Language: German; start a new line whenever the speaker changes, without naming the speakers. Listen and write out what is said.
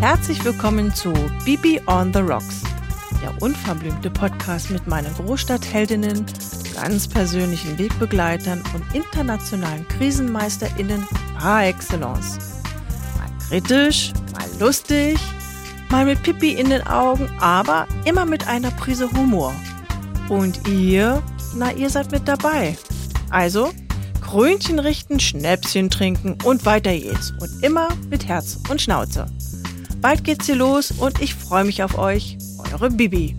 Herzlich willkommen zu Bibi on the Rocks, der unverblümte Podcast mit meinen Großstadtheldinnen, ganz persönlichen Wegbegleitern und internationalen KrisenmeisterInnen par excellence. Mal kritisch, mal lustig, mal mit Pippi in den Augen, aber immer mit einer Prise Humor. Und ihr, na, ihr seid mit dabei. Also, Krönchen richten, Schnäpschen trinken und weiter geht's. Und immer mit Herz und Schnauze. Bald geht's hier los und ich freue mich auf euch. Eure Bibi.